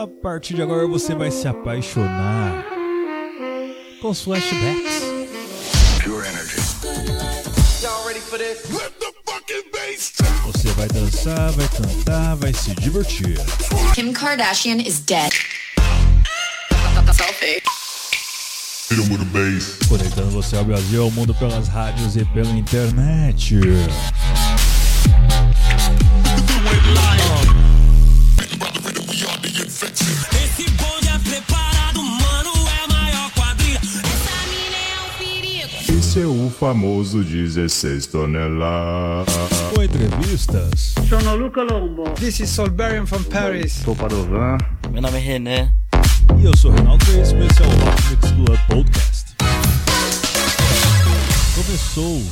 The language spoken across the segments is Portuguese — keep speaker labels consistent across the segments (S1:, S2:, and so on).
S1: A partir de agora você vai se apaixonar com os flashbacks.
S2: Pure energy.
S3: Y'all ready for this?
S2: Let the fucking bass down.
S1: Você vai dançar, vai cantar, vai se divertir.
S4: Kim Kardashian is dead. Selfie.
S1: Conectando você ao Brasil, ao mundo pelas rádios e pela internet.
S5: Famoso 16 toneladas.
S1: Com entrevistas,
S6: Sono Luca Lombo.
S7: This is Solberian from Paris.
S5: Sou Padovan.
S8: Meu nome é René.
S1: e eu sou o Reinaldo Reis, e esse é o Rock Mix Club Podcast. Começou.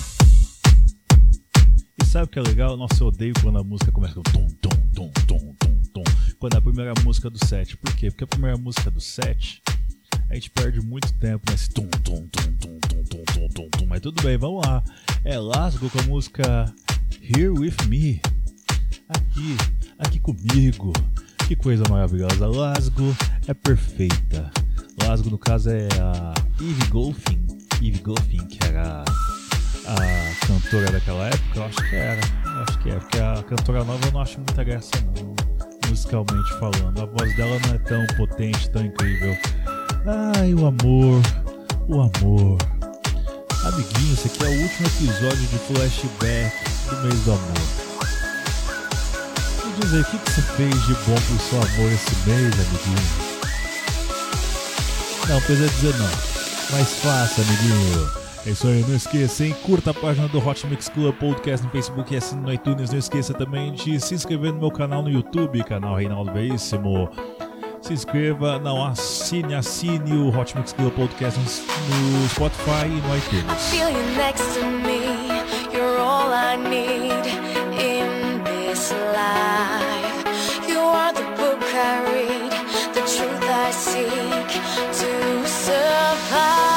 S1: E sabe o que é legal? Nossa, eu odeio quando a música começa com tom, tom, tom, tom, tom, tom. Quando é a primeira música do set. Por quê? Porque a primeira música do set, a gente perde muito tempo nesse tom, tom, tom, tom, tom, tom, tom, tom, tom. Mas tudo bem, vamos lá. É Lasgo com a música Here With Me. Aqui, aqui comigo. Que coisa maravilhosa. Lasgo é perfeita. Lasgo, no caso, é a Eve Golfin. Eve Golfin, que era a cantora daquela época. Eu acho que era. Eu acho que é. Porque a cantora nova eu não acho muita graça, não. Musicalmente falando. A voz dela não é tão potente, tão incrível. Ai, o amor. O amor. Amiguinho, esse aqui é o último episódio de flashback do mês do amor. Me diz aí, o que, você fez de bom pro seu amor esse mês, amiguinho? Não, precisa dizer não. Mas faça, amiguinho. É isso aí, não esqueça, hein? Curta a página do Hot Mix Club Podcast no Facebook e assine no iTunes. Não esqueça também de se inscrever no meu canal no YouTube, canal Reinaldo Veríssimo. Se inscreva, não, assine, assine o Hot Mix Club Podcast no Spotify e no iTunes.
S9: feel you next to me. You're all I need in this life. You are the book I read, the truth I seek to survive.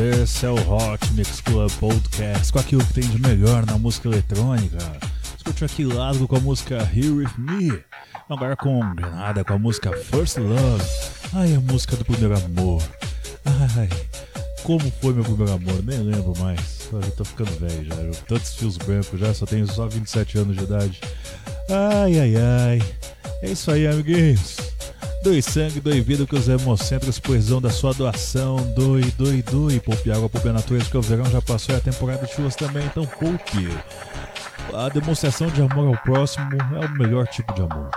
S6: Aí, amiguinhos. Esse é o Hot Mix Club Podcast com aquilo que tem de melhor na música eletrônica. Escute aqui Lasgo com a música Here With Me. Agora com Granada com a música First Love. Ai, a música do primeiro amor. Ai, como foi meu primeiro amor? Nem lembro mais. Eu tô ficando velho já. Eu, tantos fios brancos já, só tenho só 27 anos de idade. Ai, ai, ai. É isso aí, amiguinhos. Doe sangue, doe vida que os hemocentros precisam da sua doação. Doe, doe, doe. Poupe água, poupe a natureza, que o verão já passou e a temporada de chuvas também, então poupe. A demonstração de amor ao próximo é o melhor tipo de amor.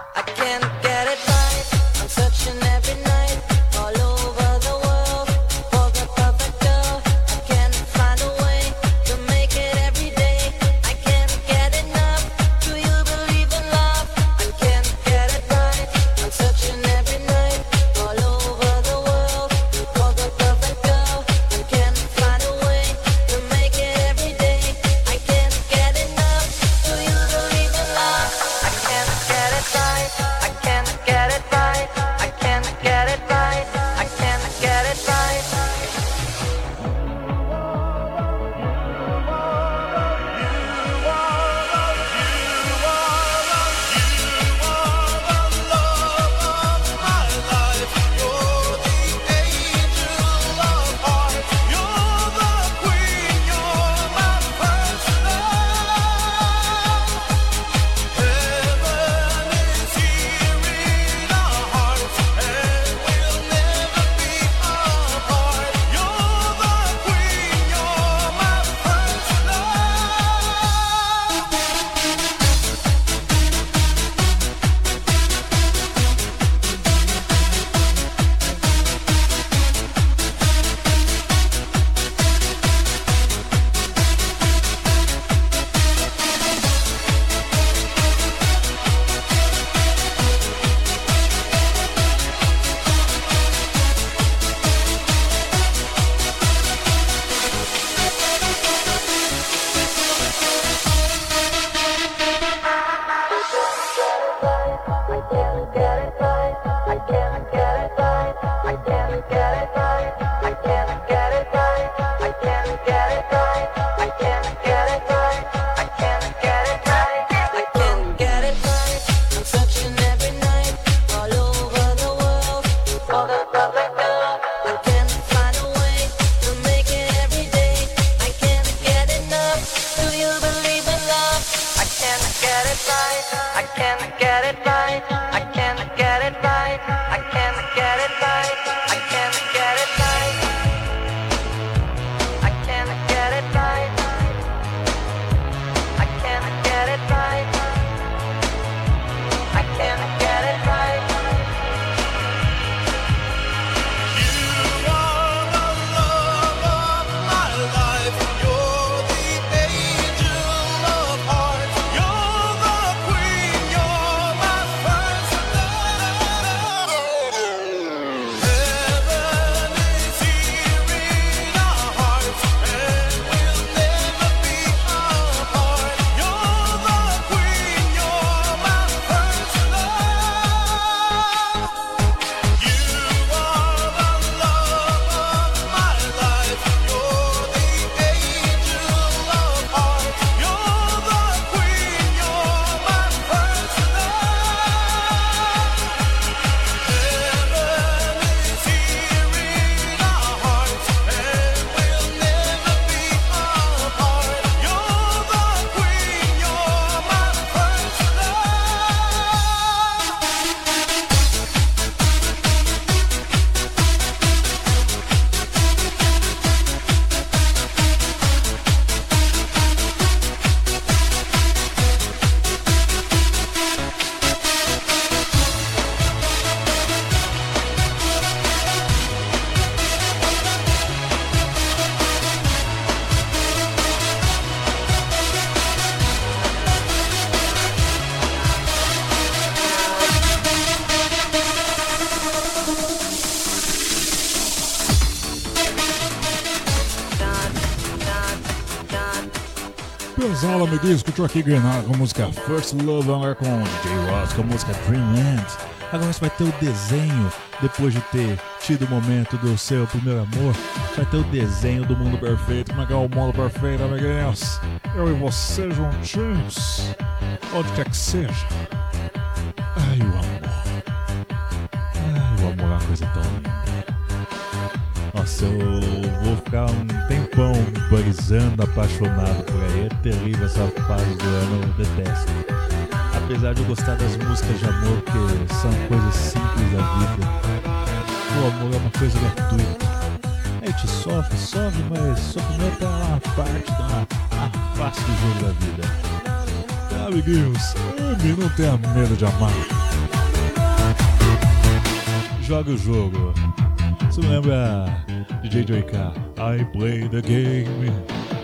S6: Pessoal, amiguinhos, escutou aqui Grenada com a música First Love, agora com DJ Ross com a música Dreamland. Agora você vai ter o desenho
S1: depois de ter tido o momento do seu primeiro amor, vai ter o desenho do mundo perfeito. Como é que é o mundo perfeito, amiguinhos? Eu e você juntinhos, onde quer que seja. Ai, o amor. Ai, o amor é uma coisa tão linda. Nossa, eu vou ficar um tempão brisando, apaixonado por aí. É terrível essa fase do ano, eu detesto. Apesar de eu gostar das músicas de amor, que são coisas simples da vida, o amor é uma coisa gratuita. A gente sofre, sofre, mas sofrimento é uma parte da uma face do jogo da vida. Então, amiguinhos, ame, não tenha medo de amar. Joga o jogo. Me lembra DJ Joyka? I play the game.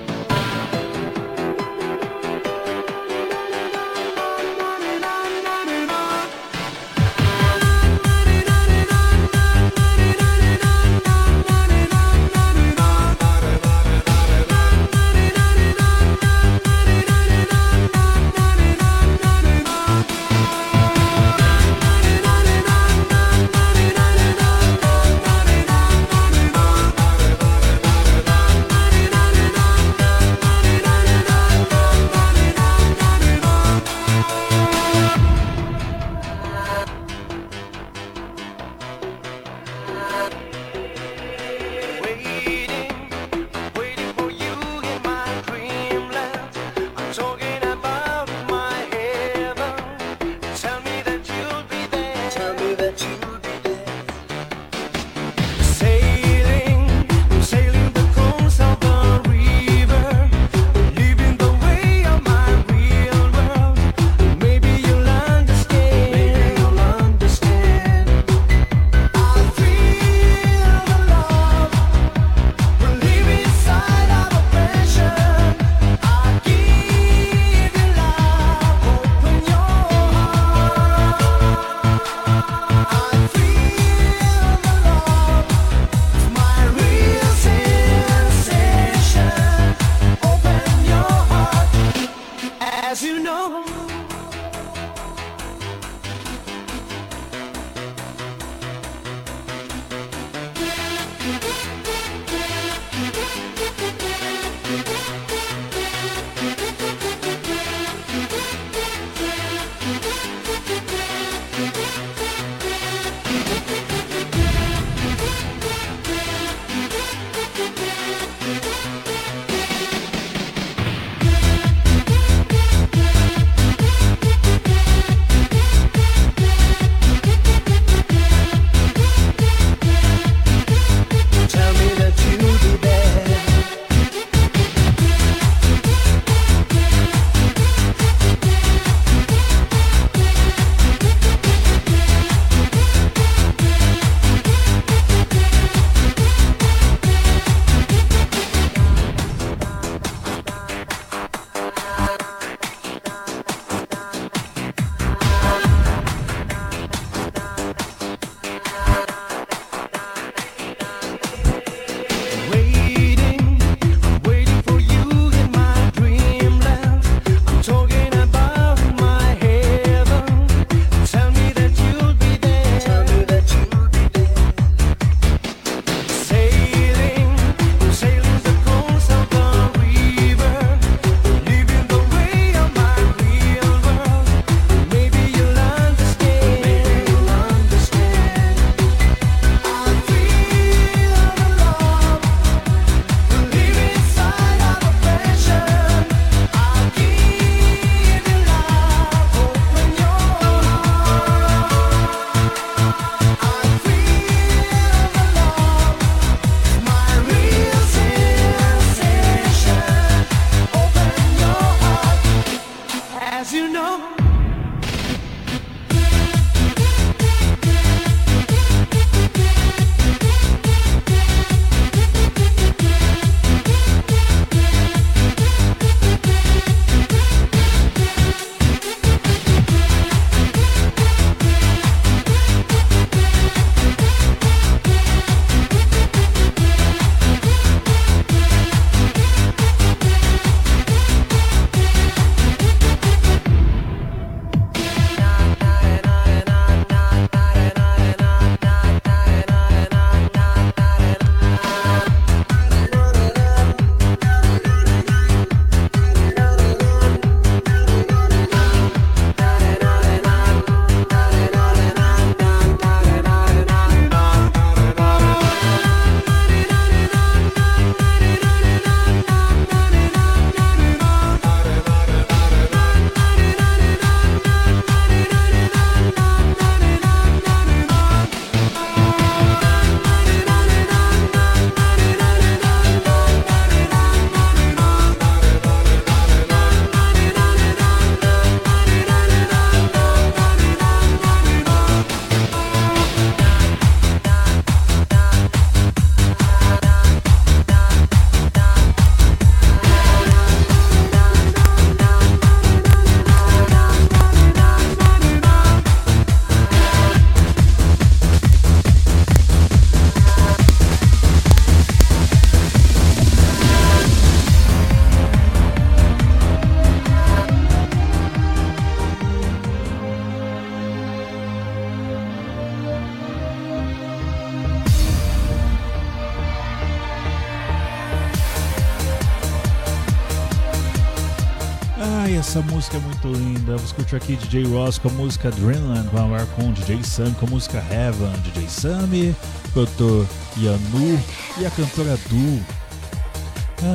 S9: Você aqui DJ Ross com a música Dreamland, vamos lá com DJ Sam com a música Heaven. DJ Sammy, cantor Yanu e a cantora Du.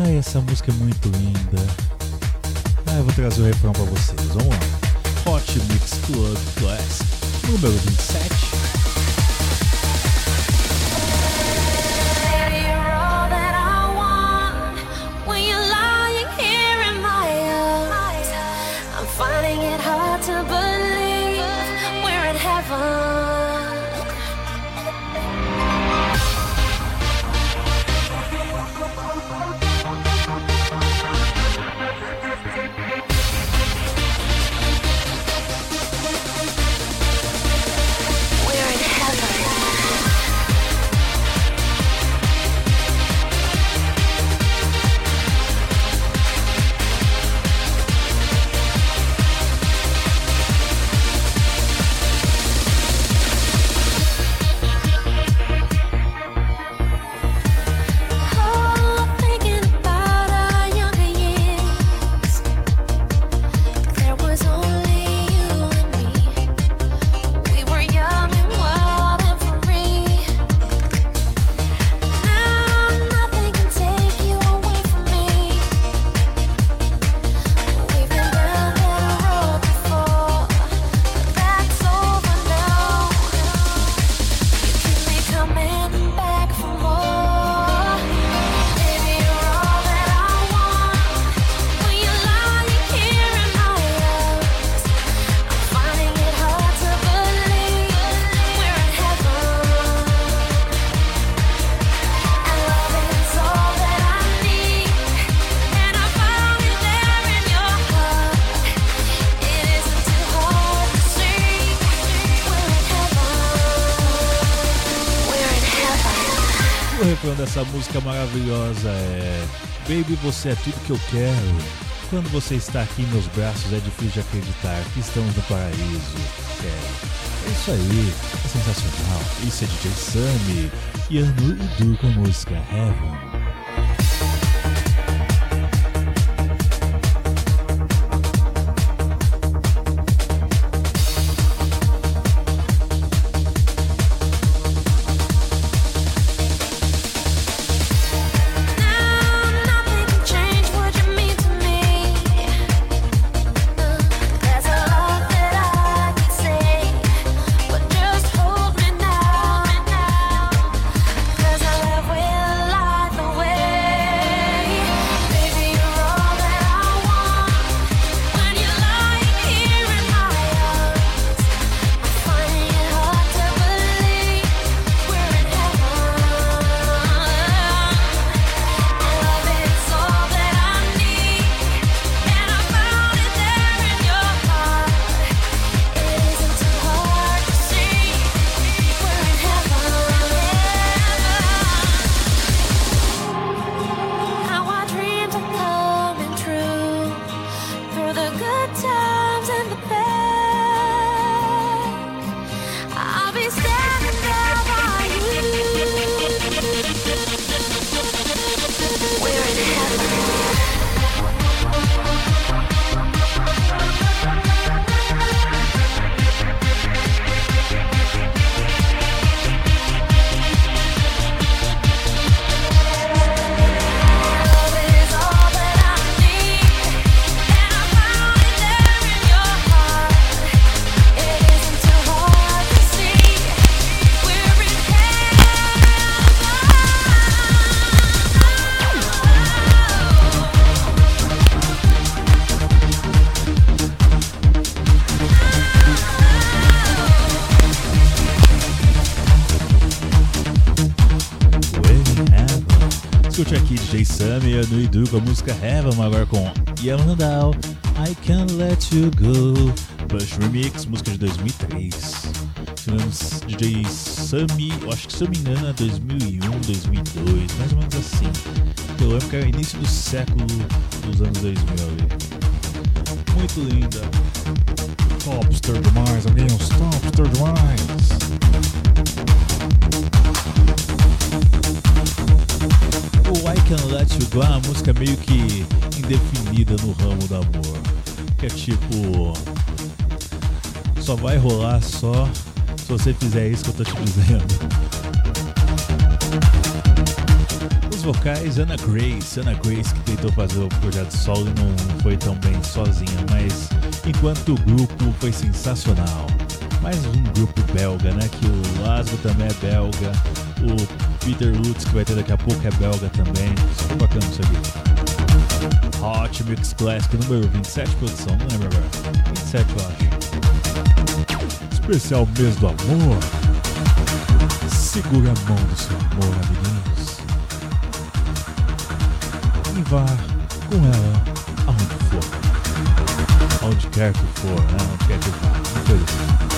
S9: Ai, essa música é muito linda. Ah, eu vou trazer o refrão pra vocês. Vamos lá. Hot Mix Club Class, número 27. O refrão dessa música maravilhosa é Baby, você é tudo que eu quero. Quando você está aqui em meus braços é difícil de acreditar que estamos no paraíso. É, é isso aí, é sensacional. Isso é DJ Sammy e Anu e Du com a música Heaven. Sammy e Anu e Du com a música Heaven, agora com Yamanadal, I Can't Let You Go, Bush Remix, música de 2003. Tivemos DJ Sammy, eu acho que se eu me engano é 2001, 2002, mais ou menos assim. Eu lembro que era início do século dos anos 2000 ali. Muito linda. Topster demais, amigos, topster demais. Can Let You Go é uma música meio que indefinida no ramo do amor.
S1: que é tipo. Só vai rolar só se você fizer isso que eu tô te dizendo. Os vocais, Ana Grace, Ana Grace que tentou fazer o projeto solo e não foi tão bem sozinha, mas enquanto o grupo foi sensacional. Mais um grupo belga, né? Que o Laszlo também é belga, o Peter Lutz, que vai ter daqui a pouco, é belga também. Só tô bacana isso aqui. Hot Mix Classic número 27, produção, não lembro agora. 27, eu acho. Especial mês do amor. Segura a mão do seu amor, amiguinhos. E vá com ela aonde for. Aonde quer que for, né? Aonde quer que vá. Uma.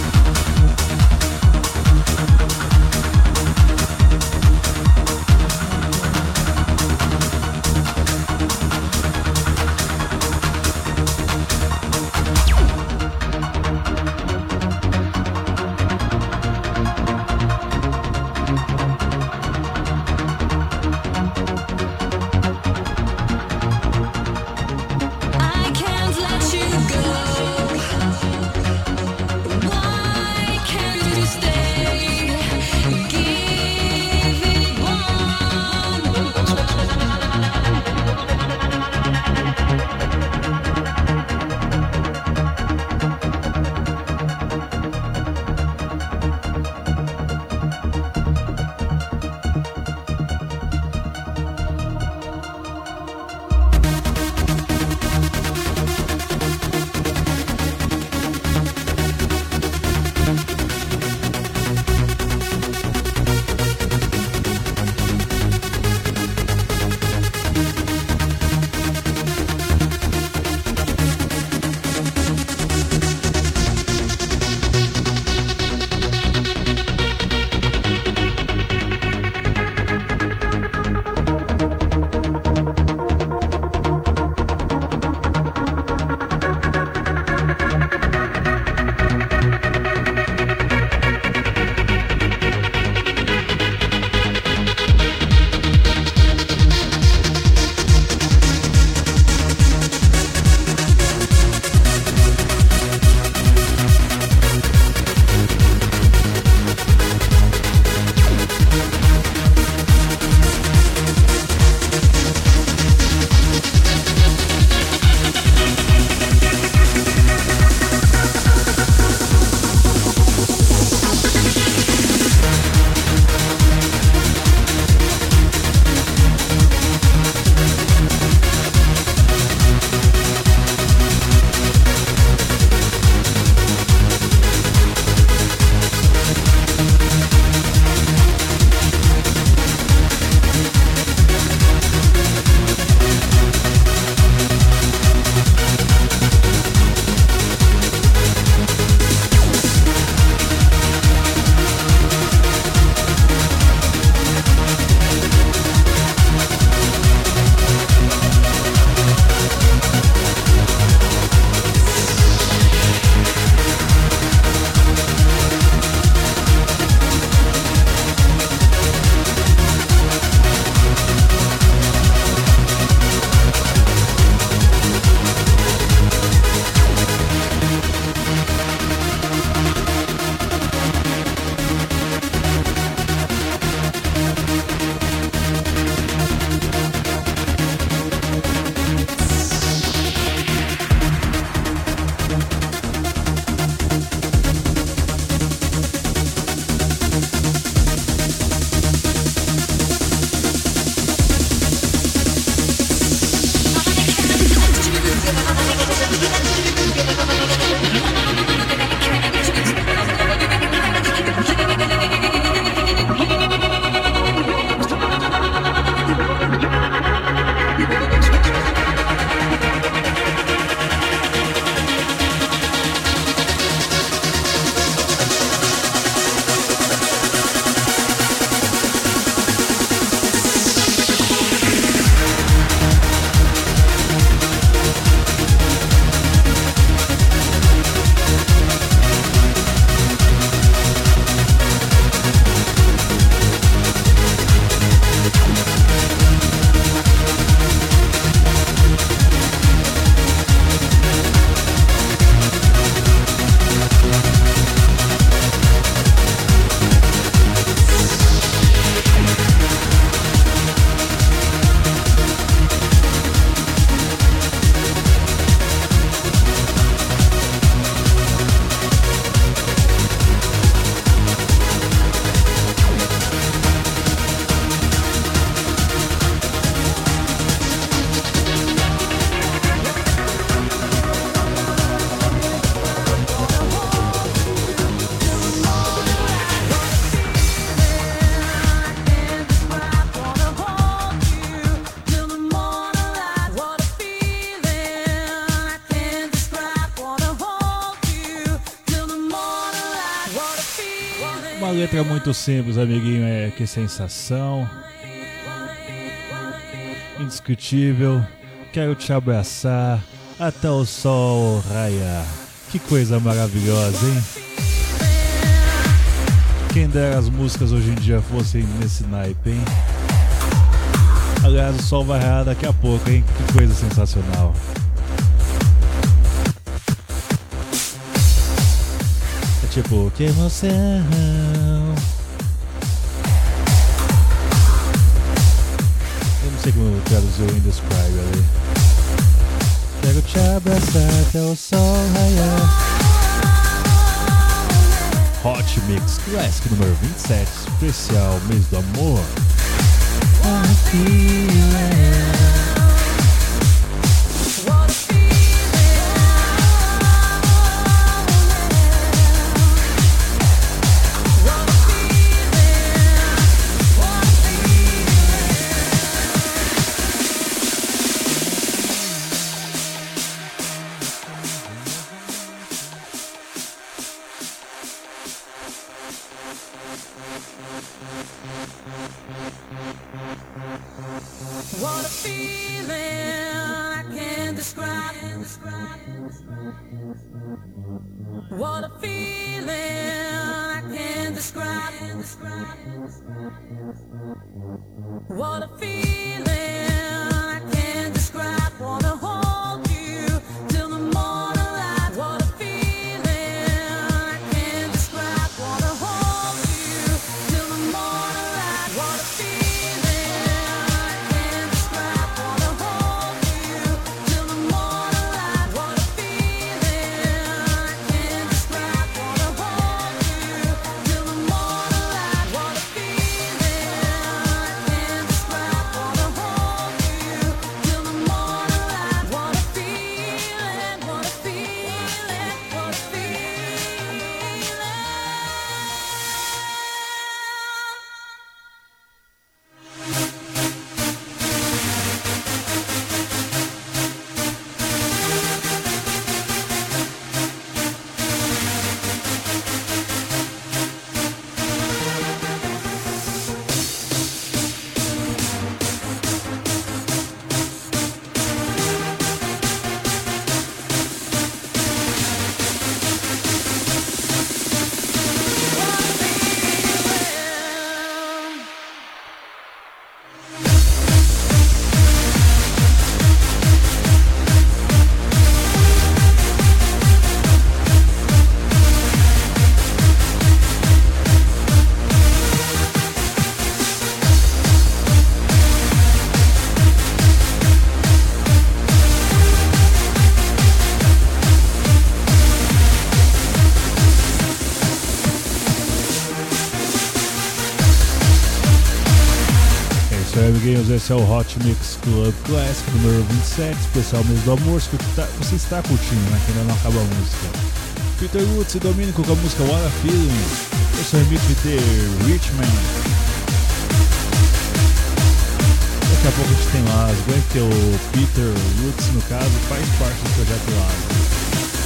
S1: Muito simples, amiguinho. É que sensação. Indiscutível. Quero te abraçar até o sol raiar. Que coisa maravilhosa, hein? Quem dera as músicas hoje em dia fossem nesse naipe, hein? Aliás, o sol vai raiar daqui a pouco, hein? Que coisa sensacional. É tipo, que. Eu sei como Indescribe ali. Quero te abraçar até o sol raiar. Hot Mix Classic número 27, especial mês do amor.
S9: What a
S1: É amiguinhos. Esse é o Hot Mix Club Classic número 27, especial mês do amor. que tá- Você está curtindo, né? Que ainda não acaba a música. Peter Woods e Dominico com a música What a Feeling. Eu sou o remix de Richman. Daqui a pouco a gente tem Lasgo, hein? Que o Peter Woods, no caso, faz parte do projeto Lasgo.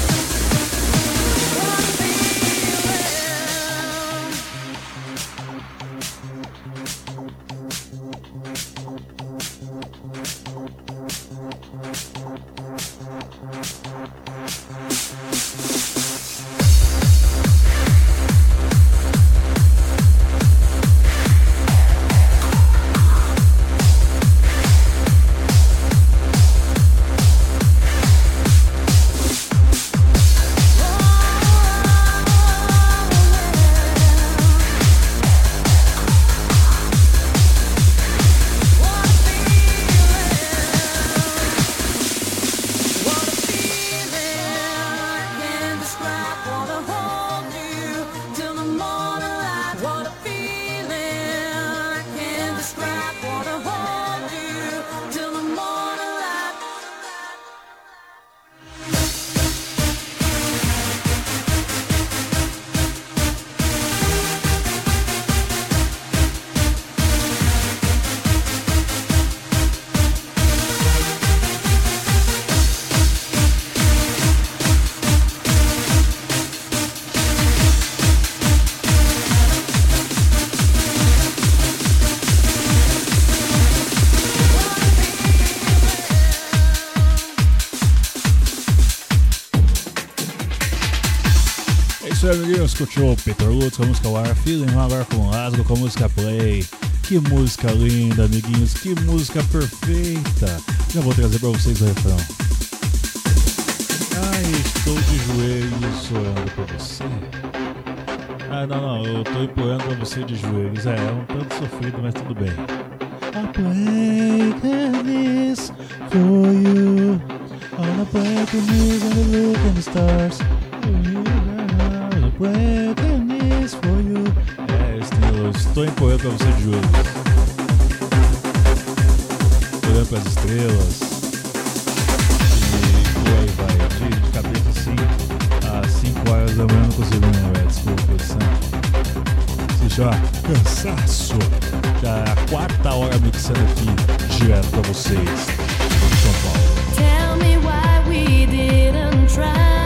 S1: Escutou Peter Lutz com a música War Feeling, agora com Lasgo com a música Play. Que música linda, amiguinhos. Que música perfeita. Já vou trazer pra vocês o refrão. Ai, estou de joelhos orando por você. Ah, não, não, eu tô implorando pra você de joelhos. É, é um tanto sofrido, mas tudo bem. I play this for you. On a break news and the look and the stars. This for you. É, estilo, estou implorando pra você de joelhos. Olhando pras estrelas. E por aí vai. De, de cabeça assim, às 5 horas da manhã não consigo lembrar, desculpa, produção. Se chama Cansaço. Já é a quarta hora mixando aqui, direto pra vocês, São Paulo.
S9: Tell me why we didn't try.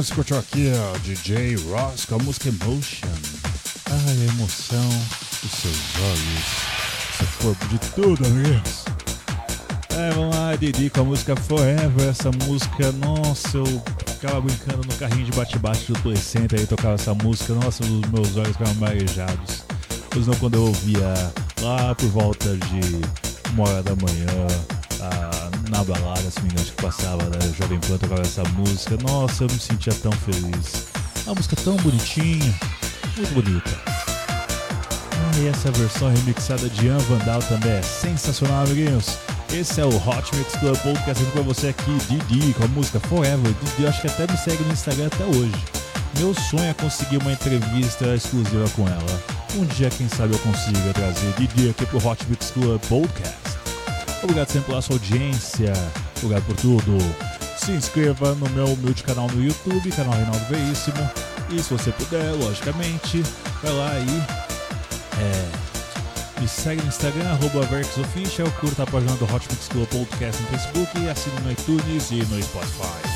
S1: Você curtiu aqui, ó, DJ Ross com a música Emotion. Ai, a emoção dos seus olhos, seu corpo, de tudo, amiguinhos. É, vamos lá, Didi com a música Forever. Essa música, nossa, eu ficava brincando no carrinho de bate-bate do Play Center aí tocava essa música. Nossa, os meus olhos ficavam marejados. Pois não, quando eu ouvia lá por volta de uma hora da manhã, na balada, se me engano, que passava da Jovem Pan tocava essa música. Nossa, eu me sentia tão feliz. Uma música tão bonitinha, muito bonita. Ah, e essa versão remixada de Ian Vandal também é sensacional, amiguinhos. Esse é o Hot Mix Club Podcast pra você aqui, Didi, com a música Forever. Didi, acho que até me segue no Instagram até hoje. Meu sonho é conseguir uma entrevista exclusiva com ela. Um dia, quem sabe, eu consiga trazer Didi aqui pro Hot Mix Club Podcast. Obrigado sempre pela sua audiência, obrigado por tudo. Se inscreva no meu humilde canal no YouTube, canal Reinaldo Veríssimo. E se você puder, logicamente, vai lá e é, me segue no Instagram, arroba VerxOfficial, curta a página do Hot Mix Club Podcast no Facebook e assine no iTunes e no Spotify.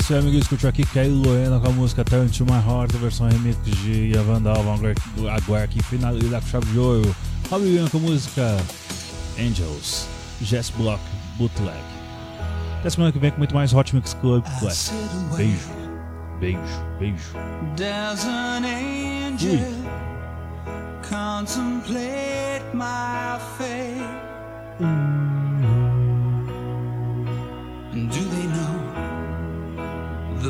S1: Isso aí, amigo. Escutou aqui Kelly Loena com a música Turn to My Heart, versão remix de Yavan Dalva. Agora aqui, finalizar com chave de ouro. Robbie Williams com a música Angels, Jess Block, Bootleg. Até semana que vem com muito mais Hot Mix Club Classic. Beijo, beijo, beijo.
S6: Does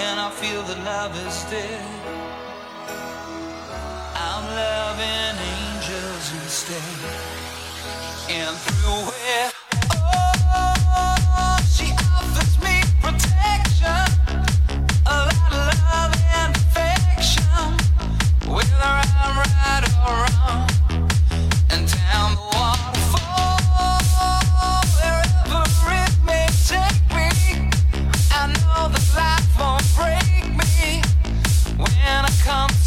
S6: and I feel that love is dead. I'm loving angels instead, and through it, she offers me protection. A lot of love and affection, whether I'm right or wrong. And down the waterfall, come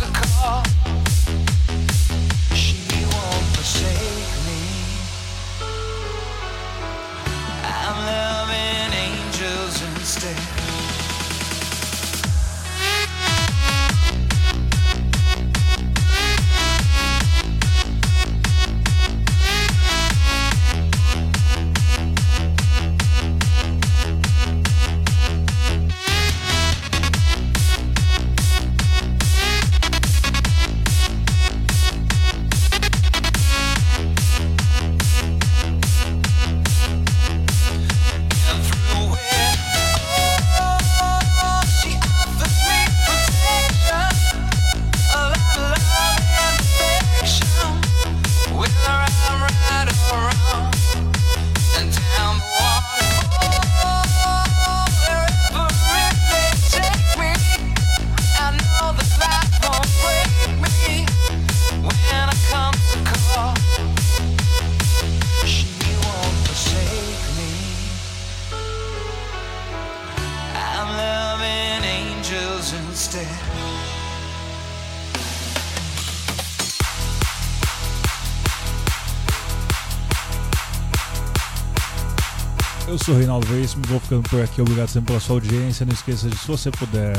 S1: sou Reinaldo Veríssimo, vou ficando por aqui. Obrigado sempre pela sua audiência. Não esqueça de, se você puder,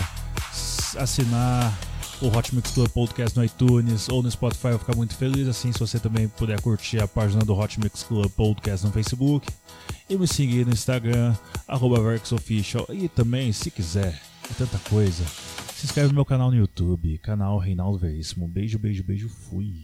S1: assinar o Hot Mix Club Podcast no iTunes ou no Spotify, eu vou ficar muito feliz. Assim, se você também puder curtir a página do Hot Mix Club Podcast no Facebook e me seguir no Instagram, VerxOfficial. E também, se quiser, é tanta coisa, se inscreve no meu canal no YouTube, canal Reinaldo Veríssimo. Beijo, beijo, beijo, fui.